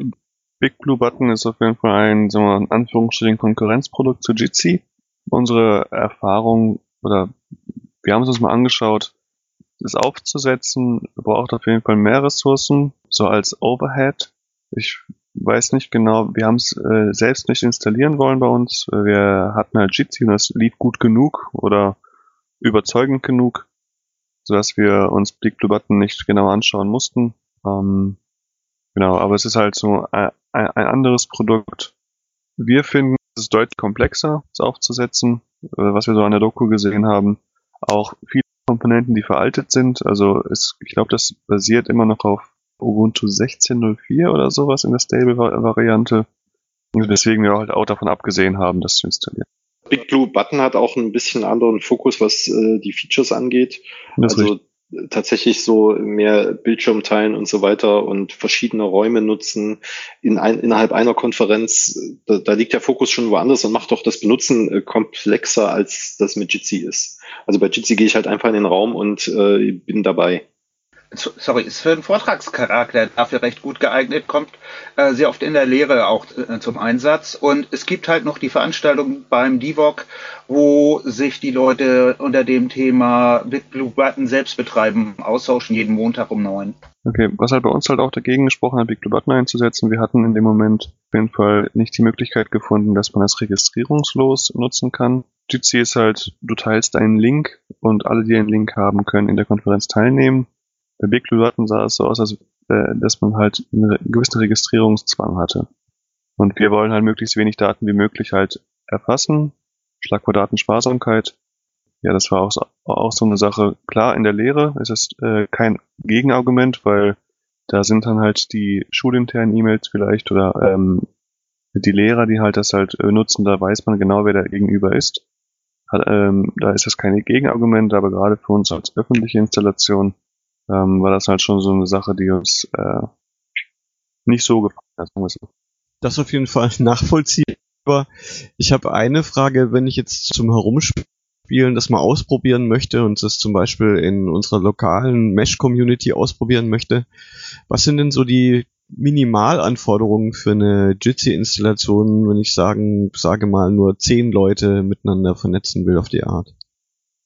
Speaker 2: Big Blue Button ist auf jeden Fall ein, sagen wir mal, in Anführungsstrichen Konkurrenzprodukt zu Jitsi. Unsere Erfahrung oder wir haben es uns mal angeschaut, das aufzusetzen, braucht auf jeden Fall mehr Ressourcen, so als Overhead. Ich weiß nicht genau, wir haben es äh, selbst nicht installieren wollen bei uns. Wir hatten halt Jitsi und das lief gut genug oder überzeugend genug, sodass wir uns Big Blue Button nicht genau anschauen mussten. Ähm, genau, aber es ist halt so ein, ein anderes Produkt. Wir finden, es ist deutlich komplexer, es aufzusetzen, äh, was wir so an der Doku gesehen haben. Auch viel Komponenten, die veraltet sind. Also es, ich glaube, das basiert immer noch auf Ubuntu 16.04 oder sowas in der Stable-Variante. Deswegen wir halt auch davon abgesehen haben, das zu installieren.
Speaker 4: Big Blue Button hat auch ein bisschen anderen Fokus, was äh, die Features angeht. Das also tatsächlich so mehr Bildschirm teilen und so weiter und verschiedene Räume nutzen in ein, innerhalb einer Konferenz. Da, da liegt der Fokus schon woanders und macht doch das Benutzen äh, komplexer, als das mit Jitsi ist. Also bei Jitsi gehe ich halt einfach in den Raum und äh, bin dabei
Speaker 5: sorry, ist für einen Vortragscharakter dafür recht gut geeignet, kommt äh, sehr oft in der Lehre auch äh, zum Einsatz. Und es gibt halt noch die Veranstaltung beim DIVOC, wo sich die Leute unter dem Thema Big Blue Button selbst betreiben, austauschen jeden Montag um neun.
Speaker 2: Okay, was halt bei uns halt auch dagegen gesprochen hat, Big Blue Button einzusetzen, wir hatten in dem Moment auf jeden Fall nicht die Möglichkeit gefunden, dass man das registrierungslos nutzen kann. Jitsi ist halt, du teilst einen Link und alle, die einen Link haben, können in der Konferenz teilnehmen. Bei Big Blue Button sah es so aus, als, äh, dass man halt einen gewissen Registrierungszwang hatte. Und wir wollen halt möglichst wenig Daten wie möglich halt erfassen. Schlagwort Datensparsamkeit. Ja, das war auch so, auch so eine Sache. Klar, in der Lehre ist es äh, kein Gegenargument, weil da sind dann halt die schulinternen E-Mails vielleicht oder ähm, die Lehrer, die halt das halt äh, nutzen, da weiß man genau, wer der Gegenüber ist. Hat, ähm, da ist das keine Gegenargument, aber gerade für uns als öffentliche Installation ähm, war das halt schon so eine Sache, die uns äh, nicht so gefallen hat.
Speaker 1: Das auf jeden Fall nachvollziehbar. Ich habe eine Frage, wenn ich jetzt zum Herumspielen das mal ausprobieren möchte und das zum Beispiel in unserer lokalen Mesh-Community ausprobieren möchte. Was sind denn so die Minimalanforderungen für eine Jitsi-Installation, wenn ich sagen, sage mal nur zehn Leute miteinander vernetzen will auf die Art?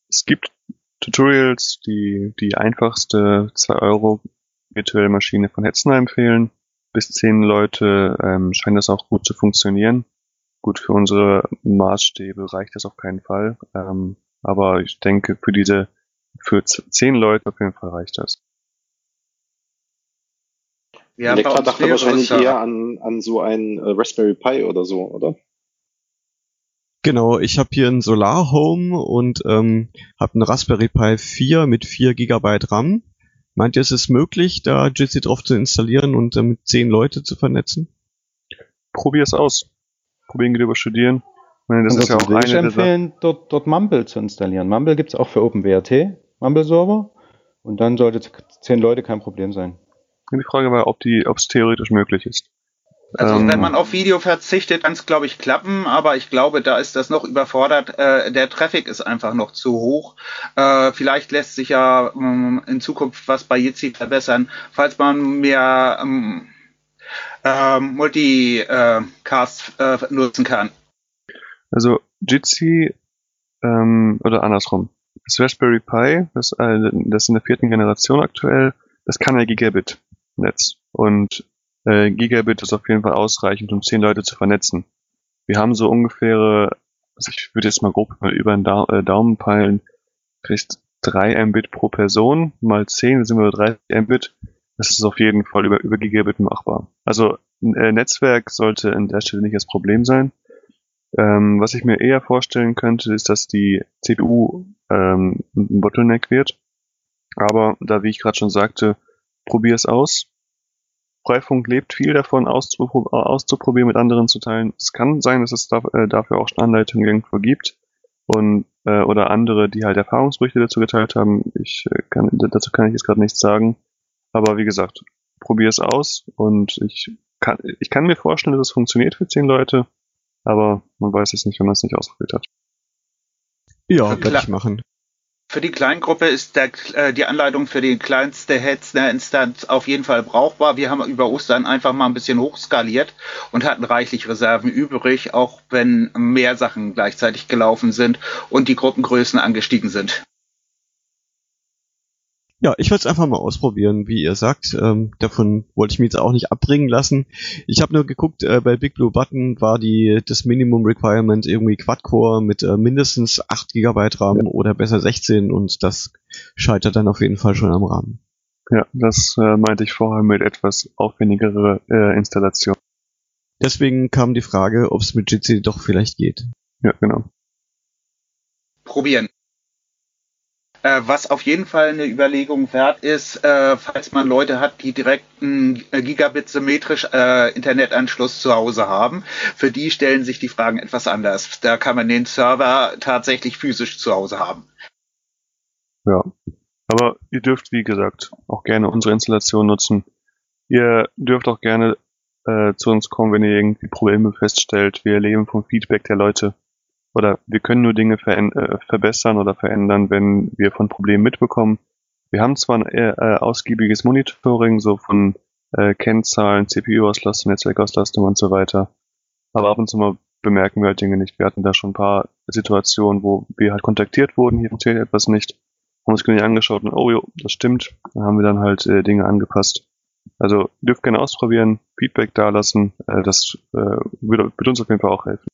Speaker 2: Es gibt Tutorials, die die einfachste 2 Euro virtuelle Maschine von Hetzenheim empfehlen. Bis 10 Leute ähm, scheint das auch gut zu funktionieren. Gut, für unsere Maßstäbe reicht das auf keinen Fall. Ähm, aber ich denke, für diese für zehn Leute auf jeden Fall reicht das.
Speaker 4: Ja, Elektra dachte wahrscheinlich eher an, an so ein äh, Raspberry Pi oder so, oder?
Speaker 1: Genau, ich habe hier ein Solar Home und ähm, habe einen Raspberry Pi 4 mit 4 GB RAM. Meint ihr, es ist möglich, da Jitsi drauf zu installieren und damit ähm, 10 Leute zu vernetzen?
Speaker 2: Probier es aus. Probieren geht über Studieren.
Speaker 3: Meine, das ist ja auch eine ich empfehlen, dort, dort Mumble zu installieren. Mumble gibt es auch für OpenWRT, Mumble-Server. Und dann sollte 10 Leute kein Problem sein.
Speaker 2: Die Frage war, ob es theoretisch möglich ist.
Speaker 5: Also ähm, wenn man auf Video verzichtet, kann es glaube ich klappen, aber ich glaube, da ist das noch überfordert. Äh, der Traffic ist einfach noch zu hoch. Äh, vielleicht lässt sich ja ähm, in Zukunft was bei Jitsi verbessern, falls man mehr ähm, äh, Multicast äh, nutzen kann.
Speaker 2: Also Jitsi ähm, oder andersrum. Das Raspberry Pi, das, äh, das in der vierten Generation aktuell, das kann ja Gigabit-Netz. Und äh, Gigabit ist auf jeden Fall ausreichend, um zehn Leute zu vernetzen. Wir haben so ungefähr, also ich würde jetzt mal grob über den da äh, Daumen peilen, kriegst drei Mbit pro Person, mal zehn, sind wir bei 30 Mbit. Das ist auf jeden Fall über, über Gigabit machbar. Also äh, Netzwerk sollte an der Stelle nicht das Problem sein. Ähm, was ich mir eher vorstellen könnte, ist, dass die CPU ähm, ein Bottleneck wird. Aber da, wie ich gerade schon sagte, probier es aus. Freifunk lebt viel davon, auszupro auszuprobieren, mit anderen zu teilen. Es kann sein, dass es da, äh, dafür auch Anleitungen irgendwo gibt und äh, oder andere, die halt Erfahrungsberichte dazu geteilt haben. Ich äh, kann, dazu kann ich jetzt gerade nichts sagen. Aber wie gesagt, probier es aus und ich kann, ich kann mir vorstellen, dass es funktioniert für zehn Leute, aber man weiß es nicht, wenn man es nicht ausprobiert hat.
Speaker 1: Ja, werde ich machen.
Speaker 5: Für die Kleingruppe ist der, äh, die Anleitung für die kleinste Hetzner-Instanz auf jeden Fall brauchbar. Wir haben über Ostern einfach mal ein bisschen hochskaliert und hatten reichlich Reserven übrig, auch wenn mehr Sachen gleichzeitig gelaufen sind und die Gruppengrößen angestiegen sind.
Speaker 1: Ja, ich würde es einfach mal ausprobieren, wie ihr sagt. Ähm, davon wollte ich mich jetzt auch nicht abbringen lassen. Ich habe nur geguckt, äh, bei Big Blue Button war die das Minimum Requirement irgendwie Quad-Core mit äh, mindestens 8 GB RAM ja. oder besser 16 und das scheitert dann auf jeden Fall schon am Rahmen.
Speaker 2: Ja, das äh, meinte ich vorher mit etwas aufwendigere äh, Installation.
Speaker 1: Deswegen kam die Frage, ob es mit Jitsi doch vielleicht geht.
Speaker 2: Ja, genau.
Speaker 5: Probieren. Äh, was auf jeden Fall eine Überlegung wert ist, äh, falls man Leute hat, die direkt einen Gigabit symmetrisch äh, Internetanschluss zu Hause haben. Für die stellen sich die Fragen etwas anders. Da kann man den Server tatsächlich physisch zu Hause haben.
Speaker 2: Ja, aber ihr dürft, wie gesagt, auch gerne unsere Installation nutzen. Ihr dürft auch gerne äh, zu uns kommen, wenn ihr irgendwie Probleme feststellt. Wir erleben vom Feedback der Leute oder wir können nur Dinge äh, verbessern oder verändern, wenn wir von Problemen mitbekommen. Wir haben zwar ein äh, ausgiebiges Monitoring, so von äh, Kennzahlen, CPU-Auslastung, Netzwerkauslastung und so weiter, aber ab und zu mal bemerken wir halt Dinge nicht. Wir hatten da schon ein paar Situationen, wo wir halt kontaktiert wurden, hier funktioniert etwas nicht, haben uns genau angeschaut und oh jo, das stimmt, dann haben wir dann halt äh, Dinge angepasst. Also dürft gerne ausprobieren, Feedback dalassen, äh, das äh, würde, würde uns auf jeden Fall auch helfen.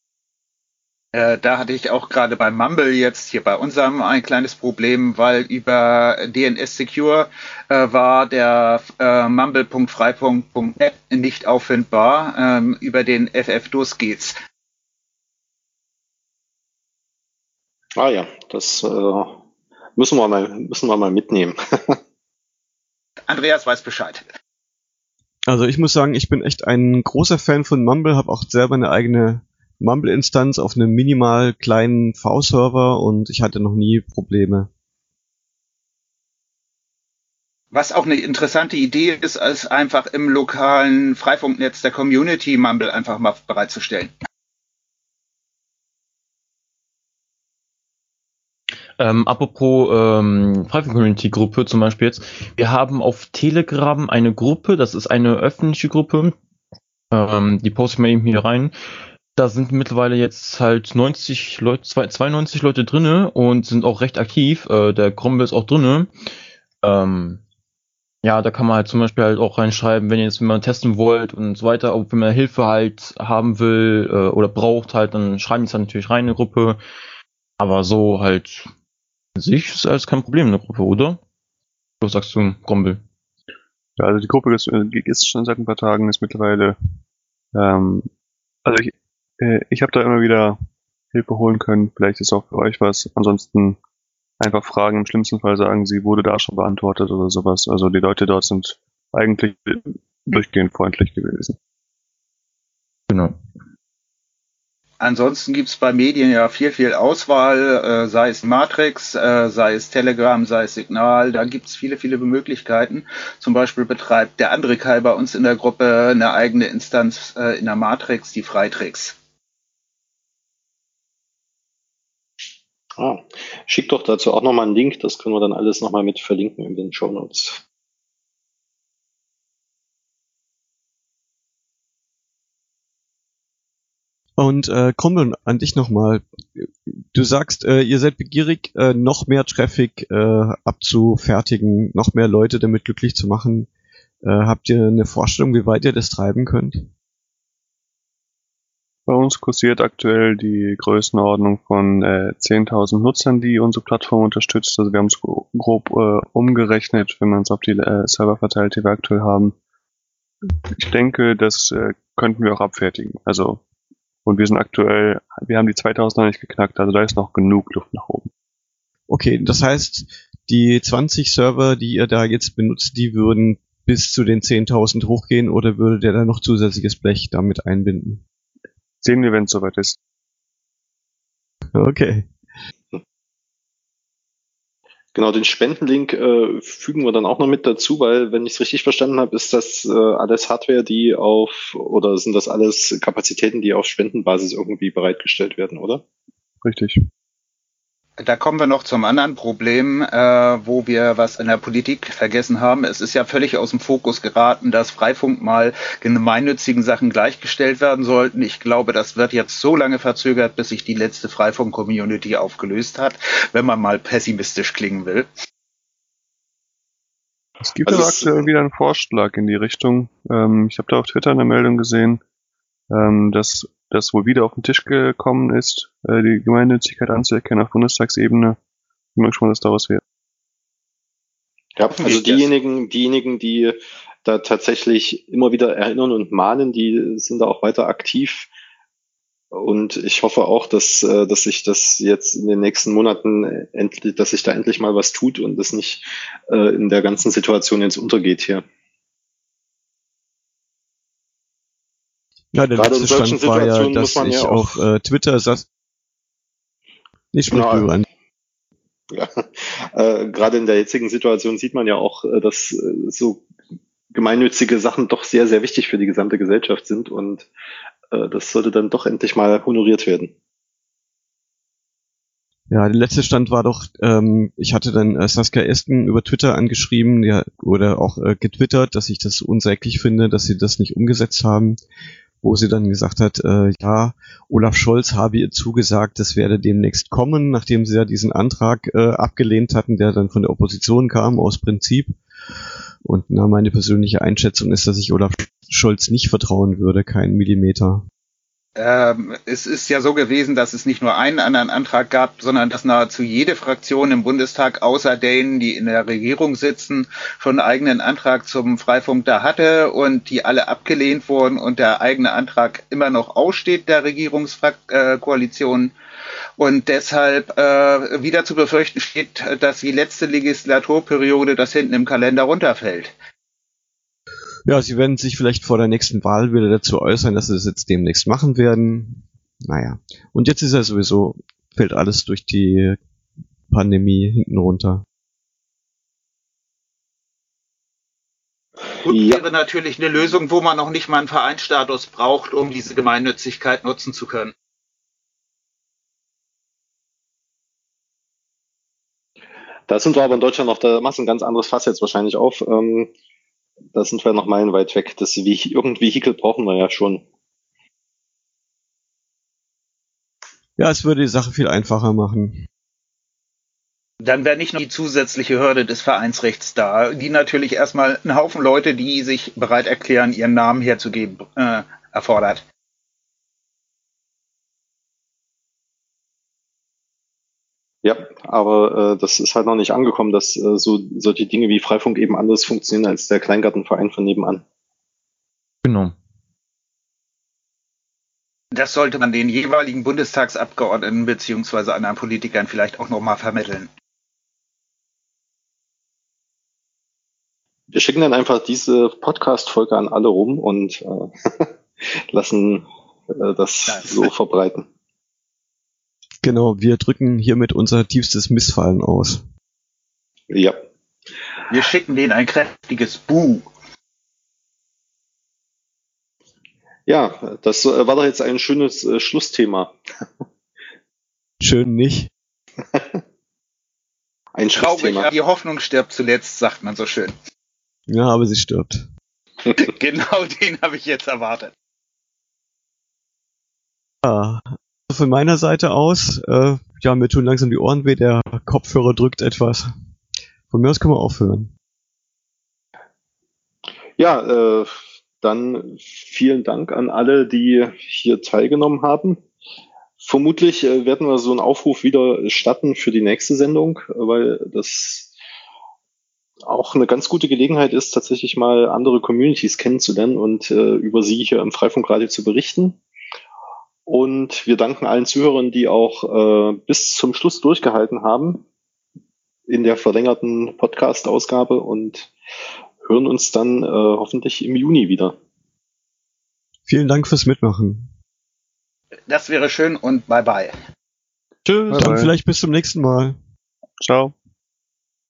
Speaker 5: Äh, da hatte ich auch gerade bei Mumble jetzt hier bei unserem ein kleines Problem, weil über DNS Secure äh, war der äh, mumble.frei.net nicht auffindbar. Ähm, über den FFDOS geht's.
Speaker 4: Ah ja, das äh, müssen wir mal müssen wir mal mitnehmen.
Speaker 5: Andreas weiß Bescheid.
Speaker 1: Also ich muss sagen, ich bin echt ein großer Fan von Mumble, habe auch selber eine eigene Mumble-Instanz auf einem minimal kleinen V-Server und ich hatte noch nie Probleme.
Speaker 5: Was auch eine interessante Idee ist, ist einfach im lokalen Freifunknetz der Community Mumble einfach mal bereitzustellen.
Speaker 6: Ähm, apropos ähm, Freifunk-Community-Gruppe zum Beispiel jetzt. Wir haben auf Telegram eine Gruppe, das ist eine öffentliche Gruppe. Ähm, die posten wir eben hier rein da sind mittlerweile jetzt halt 90 Leute, 92 Leute drinne und sind auch recht aktiv. Äh, der Cromwell ist auch drinne. Ähm, ja, da kann man halt zum Beispiel halt auch reinschreiben, wenn ihr jetzt mal testen wollt und so weiter, ob wenn man Hilfe halt haben will äh, oder braucht halt, dann schreiben die es halt natürlich rein in eine Gruppe. Aber so halt, An sich ist alles kein Problem in der Gruppe, oder? Was sagst du, Grombel?
Speaker 2: Ja, also die Gruppe ist, äh, ist schon seit ein paar Tagen, ist mittlerweile, ähm, also ich, äh, ich habe da immer wieder Hilfe holen können. Vielleicht ist auch für euch was. Ansonsten einfach Fragen. Im schlimmsten Fall sagen sie, wurde da schon beantwortet oder sowas. Also die Leute dort sind eigentlich durchgehend freundlich gewesen.
Speaker 6: Genau.
Speaker 5: Ansonsten gibt's bei Medien ja viel, viel Auswahl, äh, sei es Matrix, äh, sei es Telegram, sei es Signal. Da gibt's viele, viele Möglichkeiten. Zum Beispiel betreibt der andere Kai bei uns in der Gruppe eine eigene Instanz äh, in der Matrix, die Freitrix.
Speaker 4: Ah, schick doch dazu auch nochmal einen Link, das können wir dann alles nochmal mit verlinken in den Show Notes.
Speaker 1: Und äh, kommen an dich nochmal. Du sagst, äh, ihr seid begierig, äh, noch mehr Traffic äh, abzufertigen, noch mehr Leute damit glücklich zu machen. Äh, habt ihr eine Vorstellung, wie weit ihr das treiben könnt?
Speaker 2: Bei uns kursiert aktuell die Größenordnung von äh, 10.000 Nutzern, die unsere Plattform unterstützt. Also wir haben es grob äh, umgerechnet, wenn man es auf die äh, Server verteilt, die wir aktuell haben. Ich denke, das äh, könnten wir auch abfertigen. Also und wir sind aktuell, wir haben die 2000 noch nicht geknackt, also da ist noch genug Luft nach oben.
Speaker 1: Okay, das heißt, die 20 Server, die ihr da jetzt benutzt, die würden bis zu den 10.000 hochgehen oder würde der da noch zusätzliches Blech damit einbinden?
Speaker 2: Sehen wir, wenn es soweit ist.
Speaker 1: Okay.
Speaker 4: Genau, den Spendenlink äh, fügen wir dann auch noch mit dazu, weil, wenn ich es richtig verstanden habe, ist das äh, alles Hardware, die auf, oder sind das alles Kapazitäten, die auf Spendenbasis irgendwie bereitgestellt werden, oder?
Speaker 2: Richtig.
Speaker 5: Da kommen wir noch zum anderen Problem, äh, wo wir was in der Politik vergessen haben. Es ist ja völlig aus dem Fokus geraten, dass Freifunk mal gemeinnützigen Sachen gleichgestellt werden sollten. Ich glaube, das wird jetzt so lange verzögert, bis sich die letzte Freifunk-Community aufgelöst hat, wenn man mal pessimistisch klingen will.
Speaker 2: Es gibt also aktuell wieder einen Vorschlag in die Richtung. Ähm, ich habe da auf Twitter eine Meldung gesehen, ähm, dass das wohl wieder auf den Tisch gekommen ist, äh, die Gemeinnützigkeit anzuerkennen auf Bundestagsebene. Ich bin mal gespannt, was daraus wird.
Speaker 4: Ja, also diejenigen, diejenigen, die da tatsächlich immer wieder erinnern und mahnen, die sind da auch weiter aktiv. Und ich hoffe auch, dass, äh, dass sich das jetzt in den nächsten Monaten endlich, dass sich da endlich mal was tut und das nicht äh, in der ganzen Situation jetzt untergeht hier.
Speaker 1: Ja, der Gerade letzte Stand war ja, dass ich ja auf äh, Twitter saß.
Speaker 4: Nicht sprich genau. an. Ja, äh, gerade in der jetzigen Situation sieht man ja auch, äh, dass äh, so gemeinnützige Sachen doch sehr, sehr wichtig für die gesamte Gesellschaft sind und äh, das sollte dann doch endlich mal honoriert werden.
Speaker 1: Ja, der letzte Stand war doch, ähm, ich hatte dann äh, Saskia Esken über Twitter angeschrieben ja, oder auch äh, getwittert, dass ich das unsäglich finde, dass sie das nicht umgesetzt haben wo sie dann gesagt hat, äh, ja, Olaf Scholz habe ihr zugesagt, das werde demnächst kommen, nachdem sie ja diesen Antrag äh, abgelehnt hatten, der dann von der Opposition kam, aus Prinzip. Und na, meine persönliche Einschätzung ist, dass ich Olaf Scholz nicht vertrauen würde, keinen Millimeter.
Speaker 5: Ähm, es ist ja so gewesen, dass es nicht nur einen anderen Antrag gab, sondern dass nahezu jede Fraktion im Bundestag, außer denen, die in der Regierung sitzen, schon einen eigenen Antrag zum Freifunk da hatte und die alle abgelehnt wurden und der eigene Antrag immer noch aussteht der Regierungskoalition. Und deshalb äh, wieder zu befürchten steht, dass die letzte Legislaturperiode das hinten im Kalender runterfällt.
Speaker 1: Ja, sie werden sich vielleicht vor der nächsten Wahl wieder dazu äußern, dass sie das jetzt demnächst machen werden. Naja. Und jetzt ist ja sowieso, fällt alles durch die Pandemie hinten runter.
Speaker 5: Gut ja. wäre natürlich eine Lösung, wo man noch nicht mal einen Vereinsstatus braucht, um diese Gemeinnützigkeit nutzen zu können.
Speaker 4: Da sind wir aber in Deutschland noch, da machst du ein ganz anderes Fass jetzt wahrscheinlich auf. Ähm, da sind wir noch meilenweit weg. Das irgendein Vehikel brauchen wir ja schon.
Speaker 1: Ja, es würde die Sache viel einfacher machen.
Speaker 5: Dann wäre nicht nur die zusätzliche Hürde des Vereinsrechts da, die natürlich erstmal einen Haufen Leute, die sich bereit erklären, ihren Namen herzugeben, äh, erfordert.
Speaker 4: Ja, aber äh, das ist halt noch nicht angekommen, dass äh, so solche Dinge wie Freifunk eben anders funktionieren als der Kleingartenverein von nebenan.
Speaker 6: Genau.
Speaker 5: Das sollte man den jeweiligen Bundestagsabgeordneten beziehungsweise anderen Politikern vielleicht auch nochmal vermitteln.
Speaker 4: Wir schicken dann einfach diese Podcast-Folge an alle rum und äh, lassen äh, das
Speaker 5: Nice.
Speaker 4: so verbreiten.
Speaker 1: Genau, wir drücken hiermit unser tiefstes Missfallen aus.
Speaker 4: Ja.
Speaker 5: Wir schicken denen ein kräftiges Buh.
Speaker 4: Ja, das äh, war doch jetzt ein schönes äh, Schlussthema.
Speaker 1: Schön nicht.
Speaker 4: Ein
Speaker 5: Traurig, die Hoffnung stirbt zuletzt, sagt man so schön.
Speaker 1: Ja, aber sie stirbt.
Speaker 5: genau den habe ich jetzt erwartet.
Speaker 1: Ja, von meiner Seite aus, äh, ja, mir tun langsam die Ohren weh, der Kopfhörer drückt etwas. Von mir aus können wir aufhören.
Speaker 4: Ja, äh, dann vielen Dank an alle, die hier teilgenommen haben. Vermutlich äh, werden wir so einen Aufruf wieder starten für die nächste Sendung, weil das auch eine ganz gute Gelegenheit ist, tatsächlich mal andere Communities kennenzulernen und äh, über sie hier im Freifunkradio zu berichten. Und wir danken allen Zuhörern, die auch äh, bis zum Schluss durchgehalten haben in der verlängerten Podcast-Ausgabe und hören uns dann äh, hoffentlich im Juni wieder.
Speaker 1: Vielen Dank fürs Mitmachen.
Speaker 5: Das wäre schön und bye bye.
Speaker 3: Tschüss.
Speaker 1: Dann
Speaker 2: bye.
Speaker 1: vielleicht bis zum nächsten Mal.
Speaker 2: Ciao.